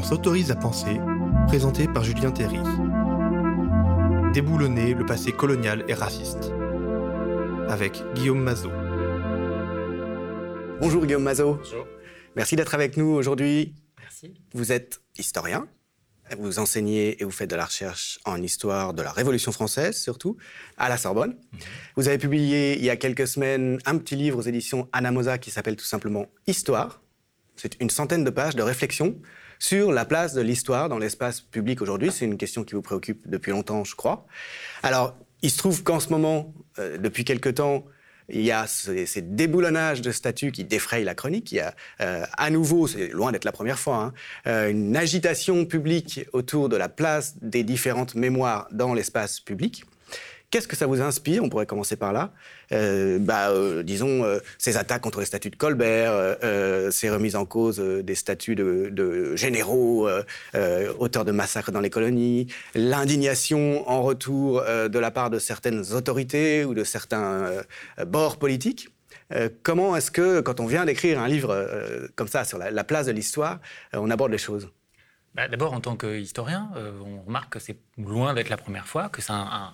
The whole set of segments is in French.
On s'autorise à penser, présenté par Julien Théry. Déboulonner le passé colonial et raciste. Avec Guillaume Mazot. Bonjour Guillaume Mazot. Bonjour. Merci d'être avec nous aujourd'hui. Merci. Vous êtes historien. Vous enseignez et vous faites de la recherche en histoire de la Révolution française, surtout, à la Sorbonne. Vous avez publié il y a quelques semaines un petit livre aux éditions Anamosa qui s'appelle tout simplement Histoire. C'est une centaine de pages de réflexion sur la place de l'histoire dans l'espace public aujourd'hui. C'est une question qui vous préoccupe depuis longtemps, je crois. Alors, il se trouve qu'en ce moment, euh, depuis quelque temps, il y a ces, déboulonnages de statuts qui défrayent la chronique. Il y a euh, à nouveau, c'est loin d'être la première fois, hein, euh, une agitation publique autour de la place des différentes mémoires dans l'espace public. Qu'est-ce que ça vous inspire? On pourrait commencer par là. Euh, bah, euh, disons, euh, ces attaques contre les statuts de Colbert, ces remises en cause des statuts de, généraux, auteurs de massacres dans les colonies, l'indignation en retour de la part de certaines autorités ou de certains bords politiques. Comment est-ce que, quand on vient d'écrire un livre comme ça sur la, la place de l'histoire, on aborde les choses? Bah, D'abord, en tant qu'historien, on remarque que c'est loin d'être la première fois que c'est un-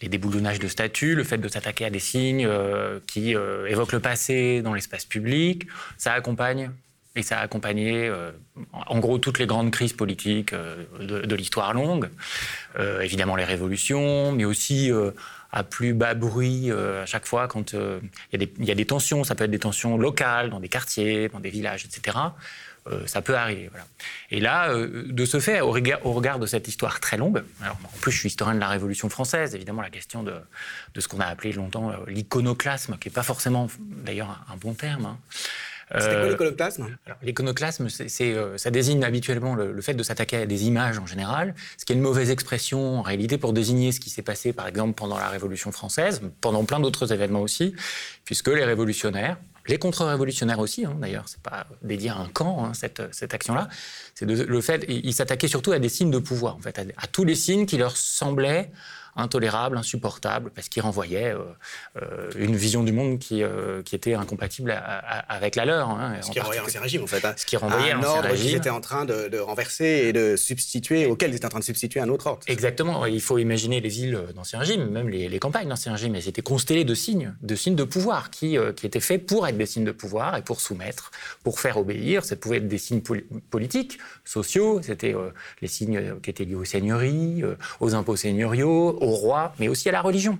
les déboulonnages de statuts, le fait de s'attaquer à des signes euh, qui euh, évoquent le passé dans l'espace public, ça accompagne et ça a accompagné euh, en gros toutes les grandes crises politiques de, l'histoire longue, évidemment les révolutions, mais aussi à plus bas bruit à chaque fois quand il y a des tensions, ça peut être des tensions locales dans des quartiers, dans des villages, etc. Euh, ça peut arriver. Voilà. Et là, euh, de ce fait, au regard, au regard de cette histoire très longue, alors en plus je suis historien de la Révolution française, évidemment la question de, de ce qu'on a appelé longtemps euh, l'iconoclasme, qui n'est pas forcément d'ailleurs un, un bon terme. hein. C'était quoi Euh, l'iconoclasme? L'iconoclasme, ça désigne habituellement le, le fait de s'attaquer à des images en général, ce qui est une mauvaise expression en réalité pour désigner ce qui s'est passé, par exemple, pendant la Révolution française, pendant plein d'autres événements aussi, puisque les révolutionnaires, les contre-révolutionnaires aussi, hein, d'ailleurs, c'est pas dédié à un camp, hein, cette, cette action-là, c'est le fait, ils s'attaquaient surtout à des signes de pouvoir, en fait, à tous les signes qui leur semblaient intolérables, insupportables, parce qu'ils renvoyaient euh, euh, une vision du monde qui, euh, qui était incompatible à- à- avec la leur. hein, Ce qui renvoyait l'ancien régime, en fait. hein. Ce qui renvoyait un ordre qu'ils étaient en train de, de renverser et de substituer, auquel ils étaient en train de substituer un autre ordre. Exactement. Il faut imaginer les villes d'Ancien Régime, même les, les campagnes d'Ancien Régime. Elles étaient constellées de signes, de signes de pouvoir qui, euh, qui étaient faits pour être des signes de pouvoir et pour soumettre, pour faire obéir. Ça pouvait être des signes poli- politiques, sociaux. C'était les signes qui étaient liés aux seigneuries, aux impôts seigneuriaux, aux rois, mais aussi à la religion.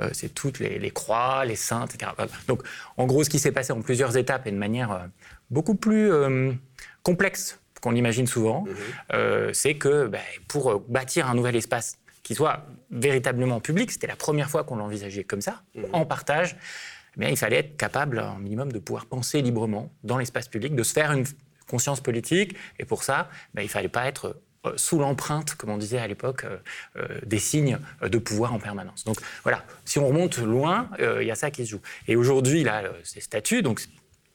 Euh, c'est toutes les, les croix, les saints, etc. Donc, en gros, ce qui s'est passé en plusieurs étapes et de manière euh, beaucoup plus euh, complexe qu'on l'imagine souvent, euh, c'est que ben, pour bâtir un nouvel espace qui soit véritablement public, c'était la première fois qu'on l'envisageait comme ça, en partage, eh bien, il fallait être capable, un minimum, de pouvoir penser librement dans l'espace public, de se faire une conscience politique, et pour ça, ben, il ne fallait pas être sous l'empreinte, comme on disait à l'époque, euh, euh, des signes euh, de pouvoir en permanence. Donc voilà, si on remonte loin, euh, il y a ça qui se joue. Et aujourd'hui, là, euh, ces statuts, donc,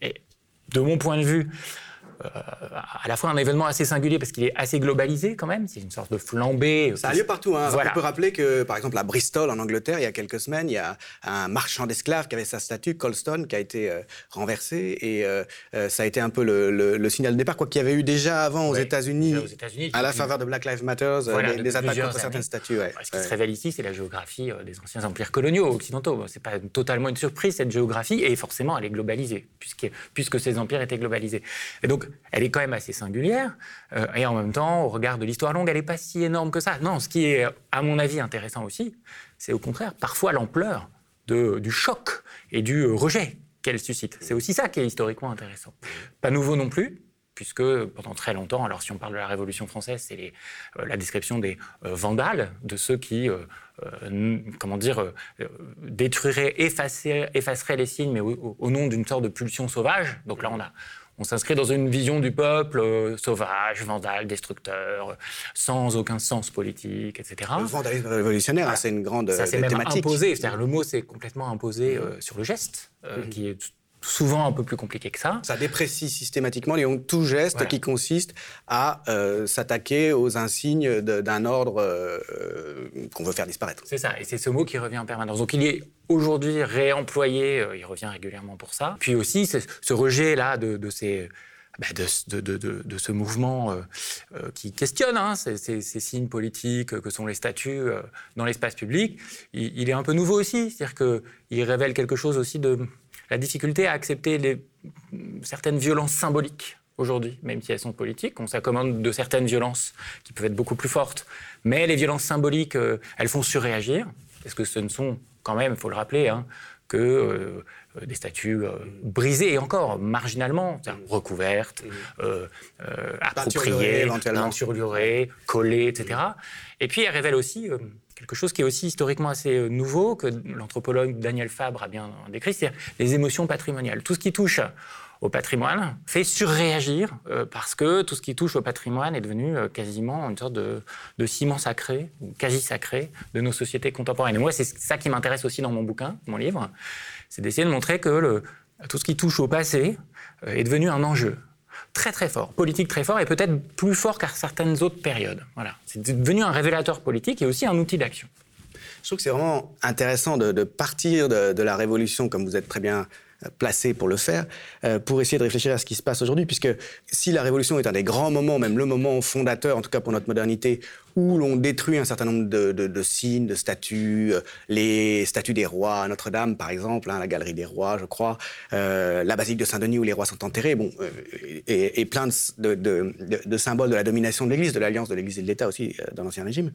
et de mon point de vue, euh, à la fois un événement assez singulier parce qu'il est assez globalisé quand même, c'est une sorte de flambée. Ça a lieu partout. Hein. Voilà. On peut rappeler que, par exemple, à Bristol, en Angleterre, il y a quelques semaines, il y a un marchand d'esclaves qui avait sa statue, Colston, qui a été euh, renversé. Et euh, euh, ça a été un peu le, le- le signal de départ, quoi qu'il y avait eu déjà avant aux Ouais, États-Unis, aux à la faveur de Black Lives Matter, euh, Voilà, des, des attaques contre certaines statues. ouais. Ce qui Ouais. se révèle ici, c'est la géographie euh, des anciens empires coloniaux occidentaux. C'est pas totalement une surprise cette géographie, et forcément elle est globalisée, puisque, puisque ces empires étaient globalisés. Et donc elle est quand même assez singulière, euh, et en même temps, au regard de l'histoire longue, elle n'est pas si énorme que ça. Non, ce qui est, à mon avis, intéressant aussi, c'est au contraire parfois l'ampleur du choc et du rejet qu'elle suscite. C'est aussi ça qui est historiquement intéressant. Pas nouveau non plus, puisque pendant très longtemps, alors si on parle de la Révolution française, c'est euh, la description des euh, vandales, de ceux qui, comment dire, détruiraient, effaceraient, les signes, mais au- au nom d'une sorte de pulsion sauvage. Donc là, on a... On s'inscrit dans une vision du peuple euh, sauvage, vandale, destructeur, euh, sans aucun sens politique, etc. Le vandalisme révolutionnaire, hein, c'est une grande Ça euh, s'est même thématique. imposé, c'est-à-dire le mot s'est complètement imposé euh, sur le geste, euh, qui est souvent un peu plus compliqué que ça. Ça déprécie systématiquement les tout geste Voilà. qui consiste à euh, s'attaquer aux insignes d'un ordre euh, qu'on veut faire disparaître. C'est ça, et c'est ce mot qui revient en permanence. Donc il est aujourd'hui réemployé, euh, il revient régulièrement pour ça. Puis aussi, ce rejet-là de, de ces bah, de, de, de, de, ce mouvement euh, euh, qui questionne hein, ces, ces, ces, signes politiques que sont les statuts euh, dans l'espace public, il, il, est un peu nouveau aussi. C'est-à-dire qu'il révèle quelque chose aussi de la difficulté à accepter les, certaines violences symboliques aujourd'hui, même si elles sont politiques. On s'accommode de certaines violences qui peuvent être beaucoup plus fortes. Mais les violences symboliques, elles font surréagir, parce que ce ne sont quand même, il faut le rappeler, hein, que euh, des statues euh, brisées et encore marginalement, recouvertes, euh, appropriées, peinturlurées, collées, etc. Et puis elle révèle aussi quelque chose qui est aussi historiquement assez nouveau, que l'anthropologue Daniel Fabre a bien décrit, c'est les émotions patrimoniales. Tout ce qui touche au patrimoine fait surréagir euh, parce que tout ce qui touche au patrimoine est devenu euh, quasiment une sorte de, de, ciment sacré, quasi sacré, de nos sociétés contemporaines. Et moi, c'est ça qui m'intéresse aussi dans mon bouquin, mon livre, c'est d'essayer de montrer que tout ce qui touche au passé euh, est devenu un enjeu très très fort, politique très fort et peut-être plus fort qu'à certaines autres périodes. Voilà, c'est devenu un révélateur politique et aussi un outil d'action. Je trouve que c'est vraiment intéressant de, partir de, la révolution, comme vous êtes très bien placé pour le faire, euh, pour essayer de réfléchir à ce qui se passe aujourd'hui, puisque si la Révolution est un des grands moments, même le moment fondateur, en tout cas pour notre modernité, où l'on détruit un certain nombre de, signes, de statues, euh, les statues des rois à Notre-Dame, par exemple, hein, la galerie des rois, je crois, euh, la basilique de Saint-Denis où les rois sont enterrés, bon, euh, et, plein de, symboles de la domination de l'Église, de l'alliance de l'Église et de l'État aussi dans l'Ancien Régime,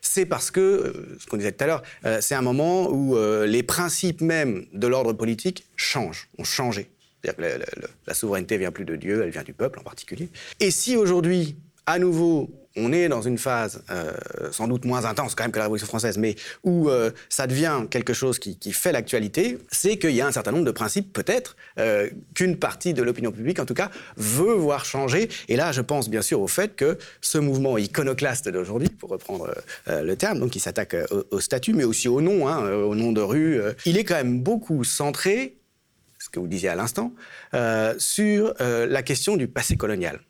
c'est parce que, ce qu'on disait tout à l'heure, c'est un moment où les principes même de l'ordre politique changent, ont changé. La, la, la souveraineté vient plus de Dieu, elle vient du peuple en particulier. Et si aujourd'hui, à nouveau, on est dans une phase euh, sans doute moins intense quand même que la Révolution française, mais où euh, ça devient quelque chose qui, fait l'actualité, c'est qu'il y a un certain nombre de principes, peut-être, euh, qu'une partie de l'opinion publique, en tout cas, veut voir changer. Et là, je pense bien sûr au fait que ce mouvement iconoclaste d'aujourd'hui, pour reprendre le terme, donc qui s'attaque au, au, statut, mais aussi au nom, hein, au nom de rue, il est quand même beaucoup centré, ce que vous disiez à l'instant, sur la question du passé colonial.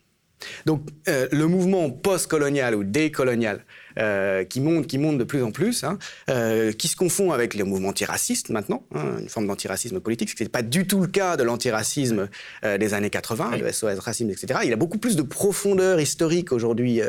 Donc euh, le mouvement post-colonial ou décolonial euh, qui monte, qui monte de plus en plus, hein, euh, qui se confond avec le mouvement antiraciste maintenant, hein, une forme d'antiracisme politique, ce qui n'est pas du tout le cas de l'antiracisme des années 80, oui. le SOS racisme, etc. Il a beaucoup plus de profondeur historique aujourd'hui,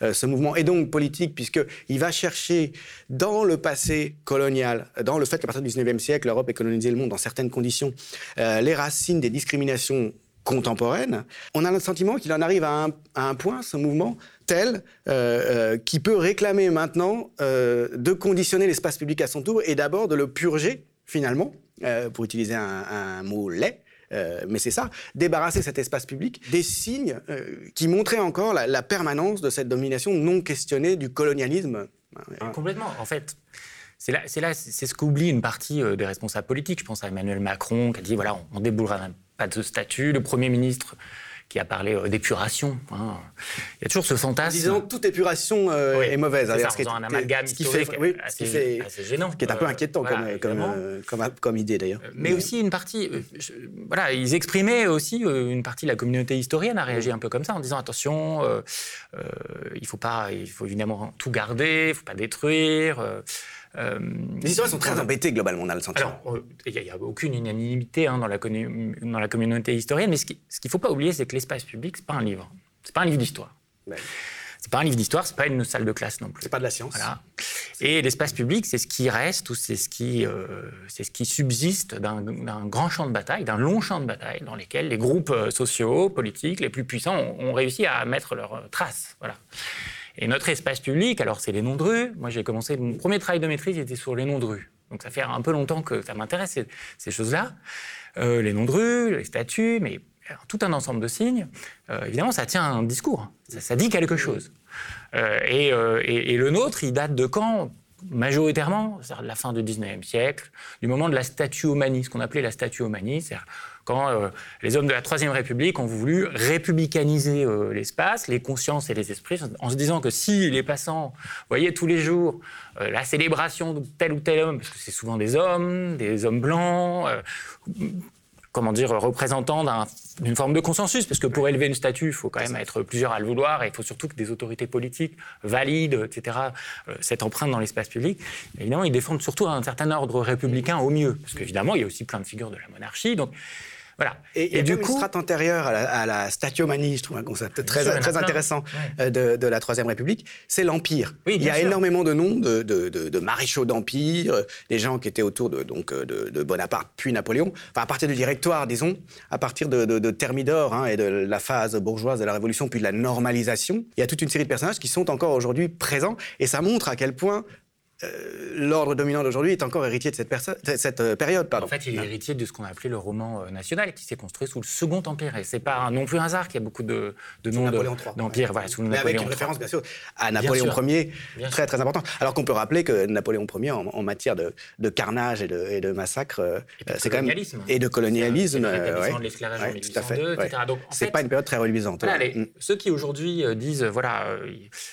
ce mouvement, et donc politique, puisqu'il va chercher dans le passé colonial, dans le fait qu'à partir du 19e siècle, l'Europe ait colonisé le monde dans certaines conditions, les racines des discriminations contemporaine, on a le sentiment qu'il en arrive à un, point, ce mouvement, tel euh, euh, qui peut réclamer maintenant euh, de conditionner l'espace public à son tour et d'abord de le purger, finalement, euh, pour utiliser un, mot laid, mais c'est ça, débarrasser cet espace public des signes qui montraient encore la, permanence de cette domination non questionnée du colonialisme. Complètement. En fait, c'est là, c'est ce qu'oublie une partie des responsables politiques. Je pense à Emmanuel Macron qui a dit voilà, on, on déboulera pas de statut. Le Premier ministre qui a parlé euh, d'épuration. Hein. Il y a toujours ce fantasme. Disons toute épuration euh, oui, est mauvaise. C'est ça, ce un amalgame ce qui fait, oui, assez, qui fait, assez gênant. Ce qui est un peu inquiétant voilà, comme, comme, euh, comme, comme, idée d'ailleurs. Mais, Mais, aussi une partie, je, voilà, ils exprimaient aussi une partie de la communauté historienne a réagi un peu comme ça en disant attention, il faut pas, il faut évidemment tout garder, il faut pas détruire. Euh, les historiens sont très embêtés globalement, on a le sentiment. Alors, il n'y a, a, aucune unanimité hein, dans, la dans, la communauté historienne, mais ce qu'il ne faut pas oublier, c'est que l'espace public, ce n'est pas un livre. Ce n'est pas un livre d'histoire. Ouais. C'est pas un livre d'histoire, c'est pas une salle de classe non plus. C'est pas de la science. Voilà. Et l'espace public, c'est ce qui reste ou c'est ce qui, euh, c'est ce qui subsiste d'un grand champ de bataille, d'un long champ de bataille dans lesquels les groupes euh, sociaux, politiques, les plus puissants ont, ont réussi à mettre leurs traces. Voilà. Et notre espace public, alors c'est les noms de rue. Moi, j'ai commencé, mon premier travail de maîtrise était sur les noms de rue. Donc ça fait un peu longtemps que ça m'intéresse, ces, choses-là. Euh, les noms de rue, les statuts, mais tout un ensemble de signes. Euh, évidemment, ça tient un discours. Ça, dit quelque chose. Euh, et, le nôtre, il date de quand? Majoritairement, c'est-à-dire de la fin du 19e siècle, du moment de la statuomanie, ce qu'on appelait la statuomanie, c'est-à-dire euh, les hommes de la Troisième République ont voulu républicaniser euh, l'espace, les consciences et les esprits, en se disant que si les passants voyaient tous les jours euh, la célébration de tel ou tel homme, parce que c'est souvent des hommes, des hommes blancs, comment dire, représentant d'une un, forme de consensus, parce que pour élever une statue, il faut quand même être plusieurs à le vouloir, et il faut surtout que des autorités politiques valident, etc., cette empreinte dans l'espace public. Évidemment, ils défendent surtout un certain ordre républicain au mieux, parce qu'évidemment, il y a aussi plein de figures de la monarchie. Donc, Voilà. Et, du coup, une strate antérieure à la, à la statiomanie, je trouve un concept très, très intéressant euh, de, de, la Troisième République, c'est l'Empire. il y a énormément de noms de, de, de maréchaux d'Empire, euh, des gens qui étaient autour de, donc, euh, de, Bonaparte puis Napoléon, enfin à partir du directoire, disons, à partir de, Thermidor hein, et de la phase bourgeoise de la Révolution, puis de la normalisation, il y a toute une série de personnages qui sont encore aujourd'hui présents, et ça montre à quel point euh, l'ordre dominant d'aujourd'hui est encore héritier de cette, cette euh, période. Pardon. En fait, il est héritier de ce qu'on a appelé le roman euh, national, qui s'est construit sous le Second Empire. Et c'est pas non plus un hasard qu'il y a beaucoup de, de noms d'empire. Voilà, sous Mais avec une référence, bien sûr, à Napoléon Ier, très très important. Alors qu'on peut rappeler que Napoléon Ier, en, matière de, de, carnage et de, et de massacre, c'est quand même et de colonialisme, ouais, de l'esclavage ouais, fait. C'est pas une période très reluisante. Mm. Ceux qui aujourd'hui disent voilà,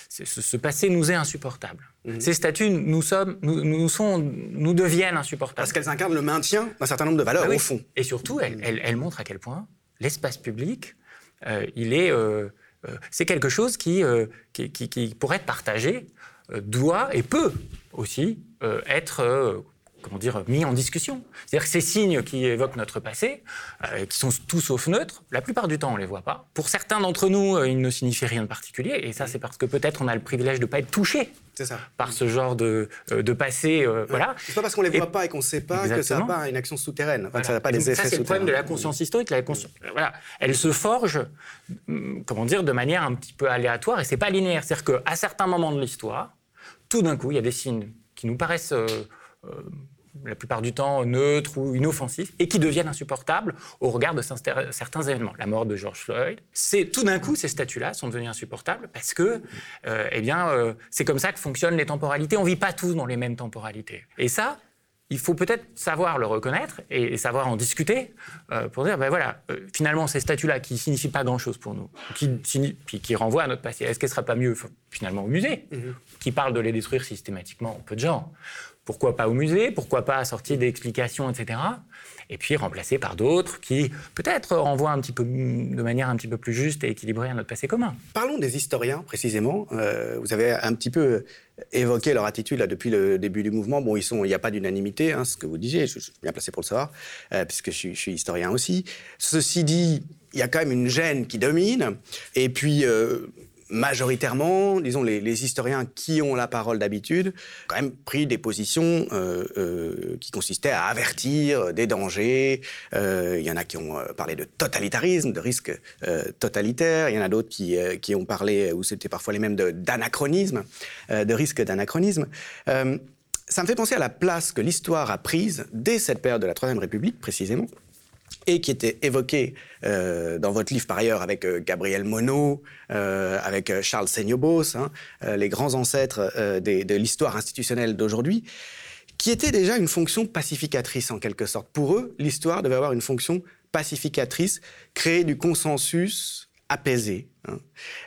ce passé nous est insupportable. Mhm. Ces statues nous, sommes, nous, nous, sont, nous deviennent insupportables. Parce qu'elles incarnent le maintien d'un certain nombre de valeurs, ah au fond. Et surtout, elles, elles, montrent à quel point l'espace public, euh, il est, euh, euh, c'est quelque chose qui, qui, qui, qui, pour être partagé, doit et peut aussi être comment dire, mis en discussion. C'est-à-dire que ces signes qui évoquent notre passé, euh, qui sont tous sauf neutres, la plupart du temps, on ne les voit pas. Pour certains d'entre nous, euh, ils ne signifient rien de particulier, et ça, c'est parce que peut-être on a le privilège de ne pas être touché par ce genre de, euh, de passé. voilà. C'est pas parce qu'on ne les voit pas et qu'on ne sait pas que ça n'a pas une action souterraine. ça n'a pas des effets Ça, c'est le problème de la conscience historique. La conscience, voilà. Elle se forge, hum, comment dire, de manière un petit peu aléatoire, et c'est pas linéaire. C'est-à-dire qu'à certains moments de l'histoire, tout d'un coup, il y a des signes qui nous paraissent la plupart du temps neutres ou inoffensifs, et qui deviennent insupportables au regard de certains événements. La mort de George Floyd, c'est tout d'un coup ces statuts-là sont devenus insupportables parce que, euh, eh bien, euh, c'est comme ça que fonctionnent les temporalités. On vit pas tous dans les mêmes temporalités. Et ça, il faut peut-être savoir le reconnaître et, savoir en discuter pour dire, ben voilà, finalement, ces statuts-là qui signifient pas grand-chose pour nous, qui, puis qui renvoient à notre passé, est-ce qu'elle ne serait pas mieux finalement au musée, mm-hmm. qui parle de les détruire systématiquement peu de gens? Pourquoi pas au musée Pourquoi pas assortir d'explications, etc. Et puis remplacer par d'autres qui peut-être renvoient de manière un petit peu plus juste et équilibrée à notre passé commun. Parlons des historiens précisément. Euh, vous avez un petit peu évoqué leur attitude là, depuis le début du mouvement. Bon, il n'y a pas d'unanimité, hein, ce que vous disiez, je, suis bien placé pour le savoir, euh, puisque je suis, historien aussi. Ceci dit, il y a quand même une gêne qui domine. Et puis, euh, majoritairement, disons, les, historiens qui ont la parole d'habitude, quand même pris des positions euh, euh, qui consistaient à avertir des dangers. Euh, il y en a qui ont parlé de totalitarisme, de risques totalitaires. Il y en a d'autres qui, qui ont parlé, ou c'était parfois les mêmes, d'anachronisme, de, risques d'anachronisme. ça me fait penser à la place que l'histoire a prise dès cette période de la Troisième République, précisément, et qui était évoqué euh, dans votre livre par ailleurs avec euh, Gabriel Monod, euh, avec Charles Seignobos, hein, les grands ancêtres de l'histoire institutionnelle d'aujourd'hui, qui était déjà une fonction pacificatrice en quelque sorte. Pour eux, l'histoire devait avoir une fonction pacificatrice, créer du consensus apaisé. Hein.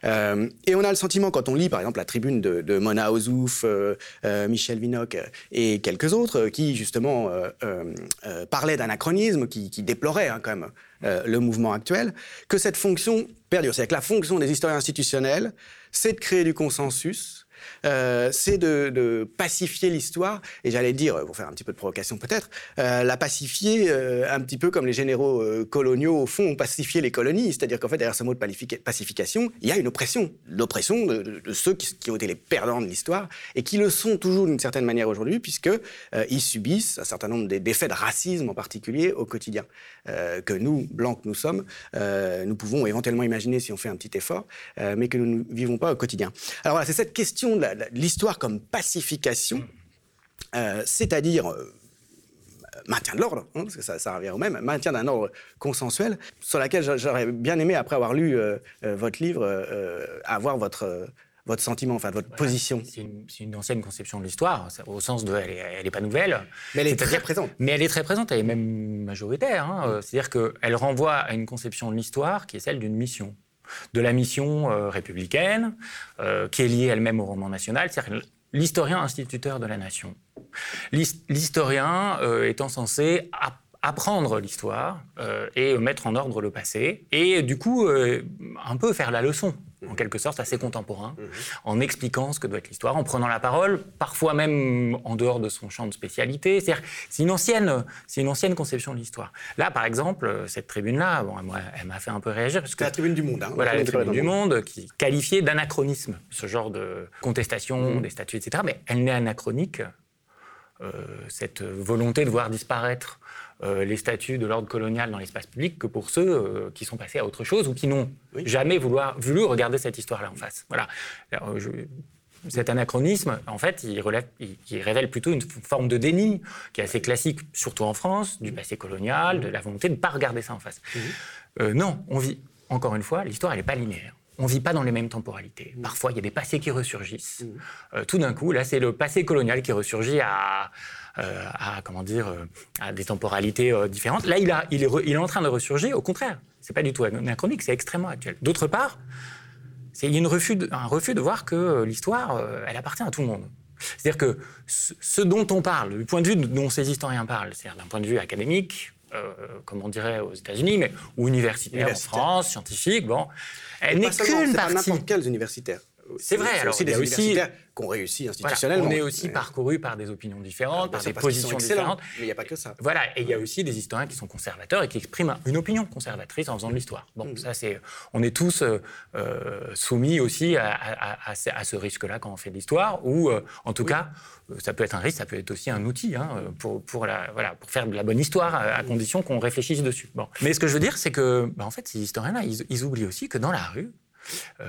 Euh, et on a le sentiment, quand on lit par exemple la tribune de, Mona Ozouf, euh, euh, Michel Vinocq et quelques autres, qui justement parlaient d'anachronisme, qui, qui déploraient hein, quand même le mouvement actuel, que cette fonction perdure. C'est-à-dire que la fonction des historiens institutionnels, c'est de créer du consensus, euh, c'est de, pacifier l'histoire, et j'allais dire, pour faire un petit peu de provocation peut-être, euh, la pacifier euh, un petit peu comme les généraux coloniaux, au fond, ont pacifié les colonies, c'est-à-dire qu'en fait, derrière ce mot de pacification, il y a une oppression, l'oppression de, ceux qui, ont été les perdants de l'histoire, et qui le sont toujours d'une certaine manière aujourd'hui, puisqu'ils subissent un certain nombre d'effets de racisme en particulier au quotidien, que nous, blancs que nous sommes, nous pouvons éventuellement imaginer si on fait un petit effort, mais que nous ne vivons pas au quotidien. Alors voilà, c'est cette question de l'histoire comme pacification, euh, c'est-à-dire euh, maintien de l'ordre, hein, parce que ça, revient au même, maintien d'un ordre consensuel, sur laquelle j'aurais bien aimé, après avoir lu euh, votre livre, avoir votre votre sentiment, enfin votre position C'est une, ancienne conception de l'histoire, au sens de, elle n'est pas nouvelle. Mais elle est, très présente. Mais elle est très présente, elle est même majoritaire. Hein, C'est-à-dire qu'elle renvoie à une conception de l'histoire qui est celle d'une mission de la mission euh, républicaine, euh, qui est liée elle-même au roman national, c'est-à-dire l'historien instituteur de la nation. L'historien euh, étant censé apprendre l'histoire et mettre en ordre le passé, et du coup, un peu faire la leçon. En quelque sorte assez contemporain, en expliquant ce que doit être l'histoire, en prenant la parole, parfois même en dehors de son champ de spécialité. C'est une ancienne, c'est une ancienne conception de l'histoire. Là, par exemple, cette tribune-là, bon, elle m'a fait un peu réagir parce que la tribune du Monde, hein, voilà, la tribune du Monde, qui qualifiait d'anachronisme ce genre de contestation des statuts, etc. Mais elle n'est anachronique. Euh, cette volonté de voir disparaître euh, les statuts de l'ordre colonial dans l'espace public que pour ceux euh, qui sont passés à autre chose ou qui n'ont jamais vouloir, voulu regarder cette histoire-là en face. Voilà. cet anachronisme, en fait, il, relève, il, révèle plutôt une forme de déni qui est assez classique, surtout en France, du passé colonial, de la volonté de ne pas regarder ça en face. non, on vit, encore une fois, l'histoire, elle n'est pas linéaire on ne vit pas dans les mêmes temporalités. Parfois, il y a des passés qui ressurgissent. Euh, tout d'un coup, là, c'est le passé colonial qui ressurgit à, euh, comment dire, euh, à des temporalités différentes. Là, il, est, en train de ressurgir. Au contraire, c'est pas du tout anachronique, c'est extrêmement actuel. D'autre part, il y a un refus de voir que l'histoire, elle appartient à tout le monde. C'est-à-dire que ce dont on parle, du point de vue dont ces historiens parlent, c'est-à-dire d'un point de vue académique, euh, comme on dirait aux États-Unis, mais ou universitaire, en France, scientifique, bon, elle n'est qu'une partie. Pas n'importe quels universitaires. C'est vrai. Alors, aussi des universitaires qui ont réussi institutionnellement. on est aussi parcouru par des opinions différentes, par des positions différentes. Mais il n'y a pas que ça. Voilà. Et il y a aussi des historiens qui sont conservateurs et qui expriment une opinion conservatrice en faisant de l'histoire. Bon, mm. ça c'est. On est tous euh, euh, soumis aussi à, ce risque-là quand on fait de l'histoire, ou euh, en tout cas, ça peut être un risque, ça peut être aussi un outil hein, pour, pour, la, voilà, pour faire de la bonne histoire à, condition qu'on réfléchisse dessus. Bon. Mais ce que je veux dire, c'est que, bah, en fait, ces historiens-là, ils oublient aussi que dans la rue,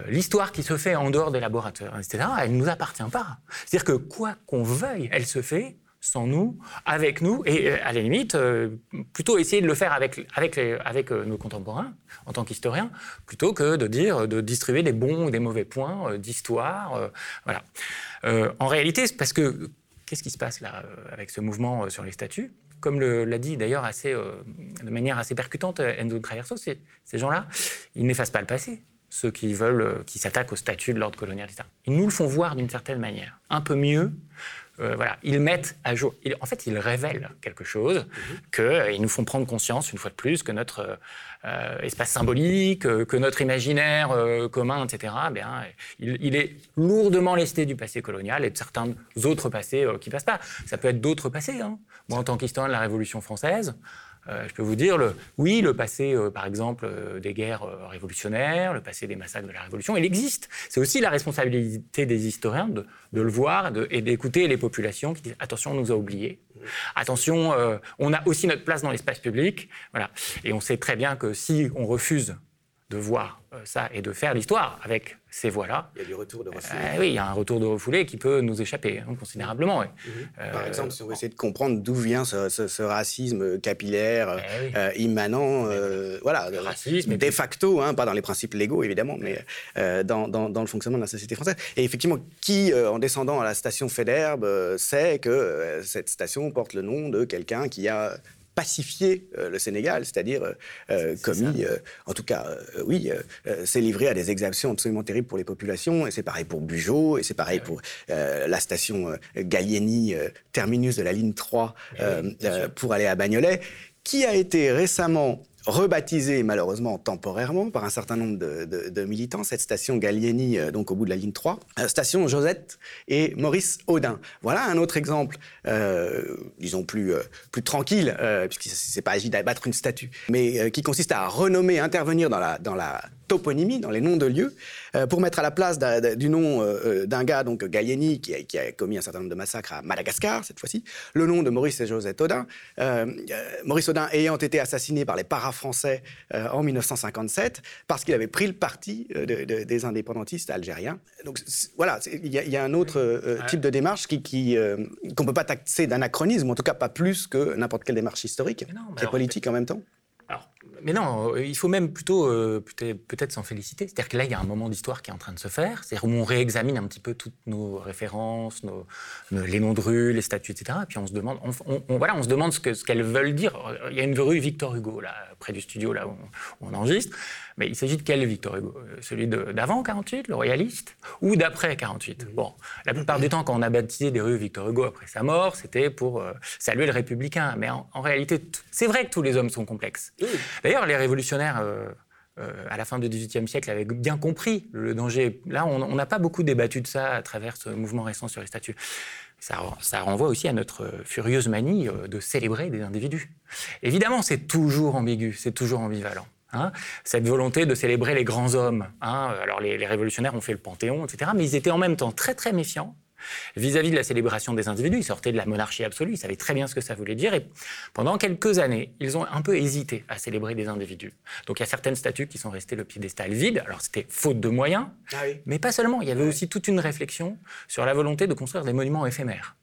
l'histoire qui se fait en dehors des laboratoires, etc., elle ne nous appartient pas. C'est-à-dire que quoi qu'on veuille, elle se fait sans nous, avec nous, et euh, à la limite, euh, plutôt essayer de le faire avec, avec, avec nos contemporains, en tant qu'historiens, plutôt que de dire, de distribuer des bons ou des mauvais points d'histoire. voilà. en réalité, parce que, qu'est-ce qui se passe là, avec ce mouvement sur les statuts comme l'a dit d'ailleurs assez, de manière assez percutante Enzo Traverso, ces gens-là, ils n'effacent pas le passé ceux qui veulent, euh, qui s'attaquent au statut de l'ordre colonial, etc. Ils nous le font voir d'une certaine manière, un peu mieux. Euh, voilà, ils mettent à jour. en fait, ils révèlent quelque chose, mhm. qu'ils euh, nous font prendre conscience une fois de plus que notre espace symbolique, que notre imaginaire commun, etc. Eh bien, il, est lourdement lesté du passé colonial et de certains autres passés qui passent pas. Ça peut être d'autres passés. Hein. Moi, en tant qu'historien de la Révolution française. Euh, je peux vous dire, le, oui, le passé, euh, par exemple, euh, des guerres révolutionnaires, le passé des massacres de la Révolution, il existe. C'est aussi la responsabilité des historiens de, le voir et d'écouter les populations qui disent attention, on nous a oubliés. Attention, on a aussi notre place dans l'espace public. Voilà. Et on sait très bien que si on refuse de voir ça et de faire l'histoire avec ces voies-là. Il y a du retour de refoulé. Euh, oui, il y a un retour de refoulé qui peut nous échapper hein, considérablement. Mhm. Euh, Par exemple, si on veut essayer de comprendre d'où vient ce, racisme capillaire, eh euh, immanent, voilà, racisme, de facto, hein, pas dans les principes légaux évidemment, mais dans, dans, le fonctionnement de la société française. Et effectivement, qui, en descendant à la station Fédherbe, sait que cette station porte le nom de quelqu'un qui a pacifier euh, le Sénégal, c'est-à-dire euh, euh, commis, en tout cas, oui, s'est livré à des exactions absolument terribles pour les populations, et c'est pareil pour Bugeaud, et c'est pareil pour la station Gallieni, terminus de la ligne 3, pour aller à Bagnolet, qui a été récemment rebaptisée malheureusement temporairement par un certain nombre de, militants, cette station Gallieni, euh, donc au bout de la ligne 3, euh, station Josette et Maurice Audin. Voilà un autre exemple, euh, disons plus, tranquille, puisqu'il ne s'est pas agi d'abattre une statue, mais qui consiste à renommer, intervenir dans dans la toponymie, dans les noms de lieux, euh, pour mettre à la place du nom euh, euh, d'un gars, donc Gallieni, qui a, commis un certain nombre de massacres à Madagascar, cette fois-ci, le nom de Maurice et Josette Audin. Maurice Audin ayant été assassiné par les para-français en 1957, parce qu'il avait pris le parti des indépendantistes algériens. Donc voilà, il y, a un autre type de démarche qui, qui qu'on ne peut pas taxer d'anachronisme, en tout cas pas plus que n'importe quelle démarche historique, qui est politique en même temps mais non, euh, il faut même plutôt euh, peut-être s'en féliciter. C'est-à-dire que là, il y a un moment d'histoire qui est en train de se faire, c'est-à-dire où on réexamine un petit peu toutes nos références, nos, les noms de rues, les statuts, etc. Et puis on se demande, on, voilà, on se demande ce qu'elles veulent dire. Il y a une rue Victor Hugo, là, près du studio, là où on, enregistre. Mais il s'agit de quel Victor Hugo? Euh, Celui d'avant 48, le royaliste, ou d'après 48 Bon, la plupart du temps, quand on a baptisé des rues Victor Hugo après sa mort, c'était pour saluer le républicain. Mais en, réalité, c'est vrai que tous les hommes sont complexes. D'ailleurs, les révolutionnaires, euh, à la fin du XVIIIe siècle, avait bien compris le danger. Là, on n'a pas beaucoup débattu de ça à travers ce mouvement récent sur les statuts. Ça, renvoie aussi à notre furieuse manie de célébrer des individus. Évidemment, c'est toujours ambigu, c'est toujours ambivalent. Hein. cette volonté de célébrer les grands hommes. Hein. Alors les, révolutionnaires ont fait le Panthéon, etc. Mais ils étaient en même temps très très méfiants vis-à-vis de la célébration des individus. Ils sortaient de la monarchie absolue, ils savaient très bien ce que ça voulait dire. Et pendant quelques années, ils ont un peu hésité à célébrer des individus. Donc il y a certaines statues qui sont restées le piédestal vide. Alors c'était faute de moyens, ah mais pas seulement. Il y avait aussi toute une réflexion sur la volonté de construire des monuments éphémères.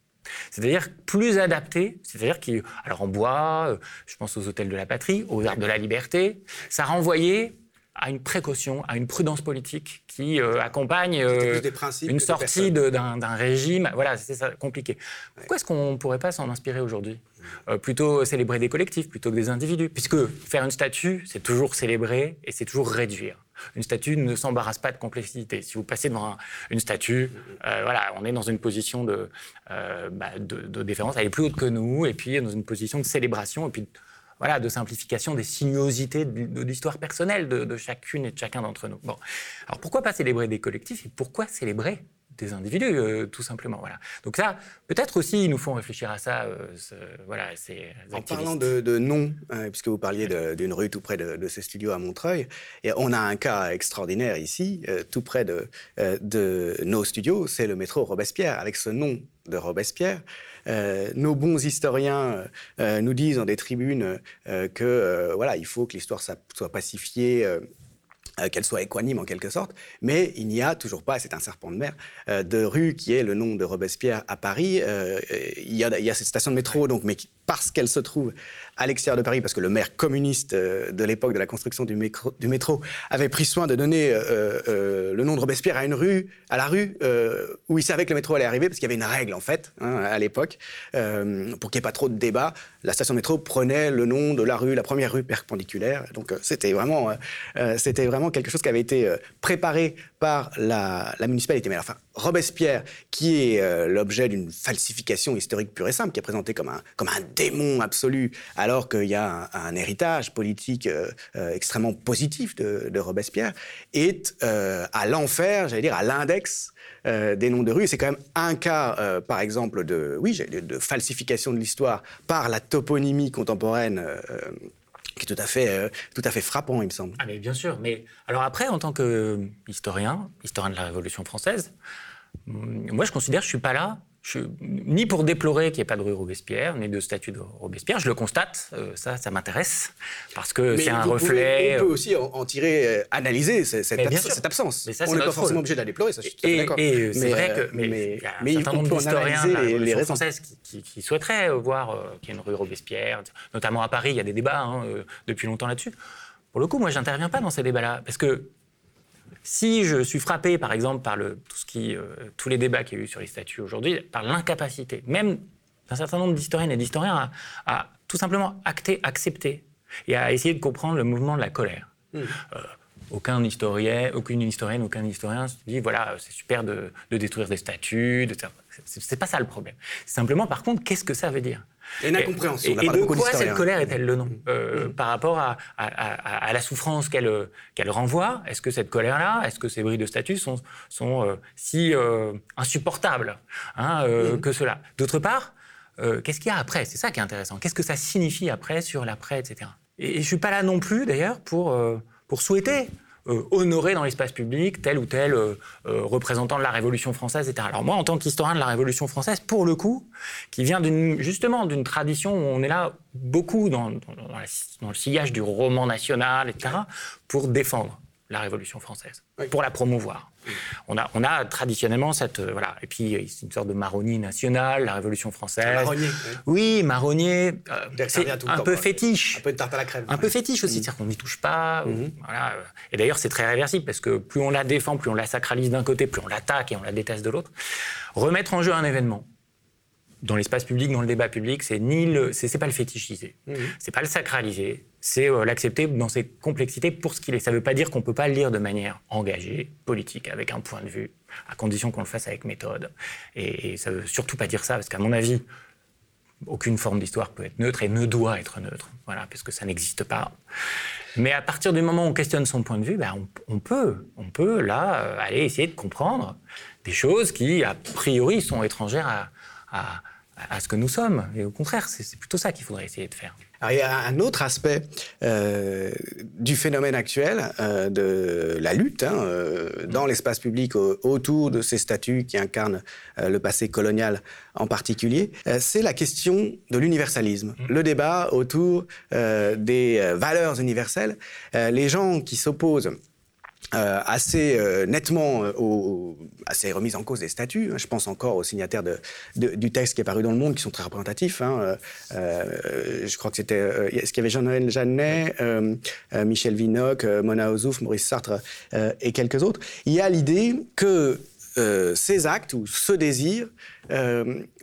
C'est-à-dire plus adaptés, c'est-à-dire qui, alors en bois, euh, je pense aux hôtels de la patrie, aux arts de la liberté, ça renvoyait à une précaution, à une prudence politique qui euh, accompagne euh, une sortie d'un régime. Voilà, c'est ça, compliqué. Pourquoi est-ce qu'on ne pourrait pas s'en inspirer aujourd'hui? Euh, Plutôt célébrer des collectifs plutôt que des individus. Puisque faire une statue, c'est toujours célébrer et c'est toujours réduire. Une statue ne s'embarrasse pas de complexité. Si vous passez devant une statue, voilà, on est dans une position de, bah, de, de, déférence. Elle est plus haute que nous, et puis dans une position de célébration, et puis voilà, de simplification des sinuosités de, l'histoire personnelle de, chacune et de chacun d'entre nous. Bon. Alors pourquoi pas célébrer des collectifs et pourquoi célébrer des individus, euh, tout simplement. Voilà. Donc ça, peut-être aussi, ils nous font réfléchir à ça. Euh, voilà, ces en parlant de, de nom, euh, puisque vous parliez d'une rue tout près de, ces studios à Montreuil, et on a un cas extraordinaire ici, tout près de, de nos studios, c'est le métro Robespierre, avec ce nom de Robespierre. Euh, nos bons historiens euh, nous disent dans des tribunes euh, que voilà, il faut que l'histoire soit pacifiée qu'elle soit équanime en quelque sorte, mais il n'y a toujours pas, c'est un serpent de mer, de rue qui est le nom de Robespierre à Paris. il, y a, il, y a, cette station de métro, donc, mais parce qu'elle se trouve à l'extérieur de Paris, parce que le maire communiste euh, de l'époque de la construction du, métro avait pris soin de donner euh, euh, le nom de Robespierre à une rue, à la rue où il savait que le métro allait arriver, parce qu'il y avait une règle en fait hein, à l'époque pour qu'il n'y ait pas trop de débats. La station de métro prenait le nom de la rue, la première rue perpendiculaire. Donc c'était vraiment, c'était vraiment quelque chose qui avait été préparé par la, municipalité. Mais enfin, Robespierre, qui est l'objet d'une falsification historique pure et simple, qui est présenté comme un, comme un démon absolu alors qu'il y a un, héritage politique euh, euh, extrêmement positif de, Robespierre, est euh, à l'enfer, j'allais dire, à l'index des noms de rues. C'est quand même un cas, par exemple, de, oui, de falsification de l'histoire par la toponymie contemporaine qui est tout à fait, tout à fait frappant, il me semble. Ah mais bien sûr. Mais alors après, en tant que historien, historien de la Révolution française, moi je considère que je suis pas là ni pour déplorer qu'il n'y ait pas de rue Robespierre, ni de statue de Robespierre. Je le constate, euh, ça, ça m'intéresse, parce que c'est un reflet. on peut aussi en, tirer, euh, analyser cette, cette, absence. Mais ça, on n'est pas forcément obligé de la déplorer, ça, je suis d'accord. Et, c'est vrai que mais, il y a un certain nombre d'historiens les, les françaises qui, qui, souhaiteraient voir euh, qu'il y ait une rue Robespierre, notamment à Paris, il y a des débats hein, depuis longtemps là-dessus. Pour le coup, moi, j'interviens pas dans ces débats-là, parce que si je suis frappé, par exemple, par le, tout ce qui, euh, tous les débats qu'il y a eu sur les statuts aujourd'hui, par l'incapacité, même d'un certain nombre d'historiennes et d'historiens, à, tout simplement acter, accepter et à essayer de comprendre le mouvement de la colère. Mmh. Euh, aucun historien, aucune historienne, aucun historien se dit voilà, c'est super de, détruire des statues. De... C'est pas ça le problème. Simplement, par contre, qu'est-ce que ça veut dire? Il y a une incompréhension. Et, de quoi cette colère est-elle le nom euh, mm. par rapport à, à, la souffrance qu'elle qu'elle renvoie Est-ce que cette colère-là, est-ce que ces bris de statut sont, sont euh, si euh, insupportables hein, mm. que cela? D'autre part, qu'est-ce qu'il y a après? C'est ça qui est intéressant. Qu'est-ce que ça signifie après, sur l'après, etc. Et, je ne suis pas là non plus, d'ailleurs, pour, pour souhaiter euh, honorer dans l'espace public tel ou tel euh, euh, représentant de la Révolution française, etc. Alors moi, en tant qu'historien de la Révolution française, pour le coup, qui vient justement d'une tradition où on est là beaucoup dans, dans le sillage du roman national, etc., pour défendre la Révolution française, pour la promouvoir. On a, on a traditionnellement cette. Euh, voilà. Et puis, c'est une sorte de marronnier national, la Révolution française. Marronnier. Oui, marronnier. Euh, c'est un peu fétiche. Un peu de tarte à la crème. Un peu fétiche aussi, mm. c'est-à-dire qu'on n'y touche pas. Voilà. Et d'ailleurs, c'est très réversible parce que plus on la défend, plus on la sacralise d'un côté, plus on l'attaque et on la déteste de l'autre. Remettre en jeu un événement, dans l'espace public, dans le débat public, c'est ni le, c'est, pas le fétichiser, mmh. c'est pas le sacraliser, c'est euh, l'accepter dans ses complexités pour ce qu'il est. Ça ne veut pas dire qu'on peut pas le lire de manière engagée, politique, avec un point de vue, à condition qu'on le fasse avec méthode. Et, et ça veut surtout pas dire ça, parce qu'à mon avis, aucune forme d'histoire peut être neutre et ne doit être neutre, voilà, puisque ça n'existe pas. Mais à partir du moment où on questionne son point de vue, ben on, peut, on peut là euh, aller essayer de comprendre des choses qui, a priori, sont étrangères à, à ce que nous sommes. Et au contraire, c'est plutôt ça qu'il faudrait essayer de faire. Alors, il y a un autre aspect euh, du phénomène actuel euh, de la lutte hein, euh, dans l'espace public autour de ces statuts qui incarnent le passé colonial en particulier, c'est la question de l'universalisme, mmh. le débat autour des valeurs universelles. les gens qui s'opposent euh, assez euh, nettement euh, au, à ces remises en cause des statuts. Hein. Je pense encore aux signataires du texte qui est paru dans le Monde, qui sont très représentatifs. Hein. je crois que c'était... Est-ce qu'il y avait Jean-Noël Jeannet, Michel Vinocq, Mona Ozouf, Maurice Sartre et quelques autres Il y a l'idée que ces actes ou ce désir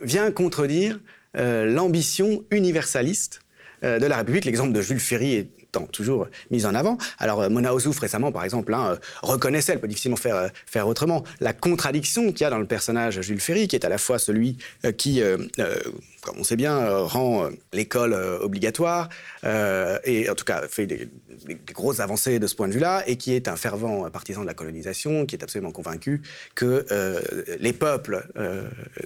vient contredire l'ambition universaliste de la République. L'exemple de Jules Ferry est toujours mise en avant. Alors, euh, Mona Ozouf, récemment, par exemple, hein, euh, reconnaissait, elle peut difficilement faire, euh, faire autrement, la contradiction qu'il y a dans le personnage Jules Ferry, qui est à la fois celui qui, comme on sait bien, rend l'école obligatoire, et en tout cas fait des, grosses avancées de ce point de vue-là, et qui est un fervent partisan de la colonisation, qui est absolument convaincu que les peuples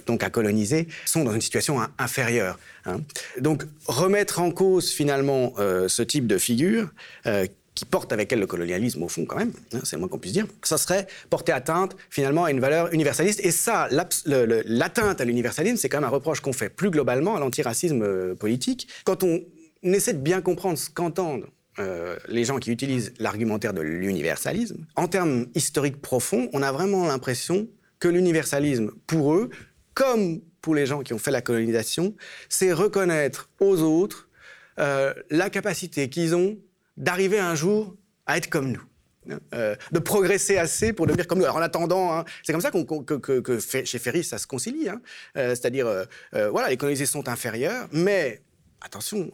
donc à coloniser sont dans une situation inférieure. Hein. Donc, remettre en cause finalement ce type de figure euh, qui porte avec elle le colonialisme au fond quand même, hein, c'est le moins qu'on puisse dire, ça serait porter atteinte finalement à une valeur universaliste. Et ça, l'atteinte à l'universalisme, c'est quand même un reproche qu'on fait plus globalement à l'antiracisme euh, politique. Quand on essaie de bien comprendre ce qu'entendent euh, les gens qui utilisent l'argumentaire de l'universalisme, en termes historiques profonds, on a vraiment l'impression que l'universalisme, pour eux, comme pour les gens qui ont fait la colonisation, c'est reconnaître aux autres euh, la capacité qu'ils ont d'arriver un jour à être comme nous. Hein, euh, de progresser assez pour devenir comme nous. Alors en attendant, hein, c'est comme ça que, chez Ferry ça se concilie. Hein. Euh, c'est-à-dire, voilà, les colonisés sont inférieurs, mais attention,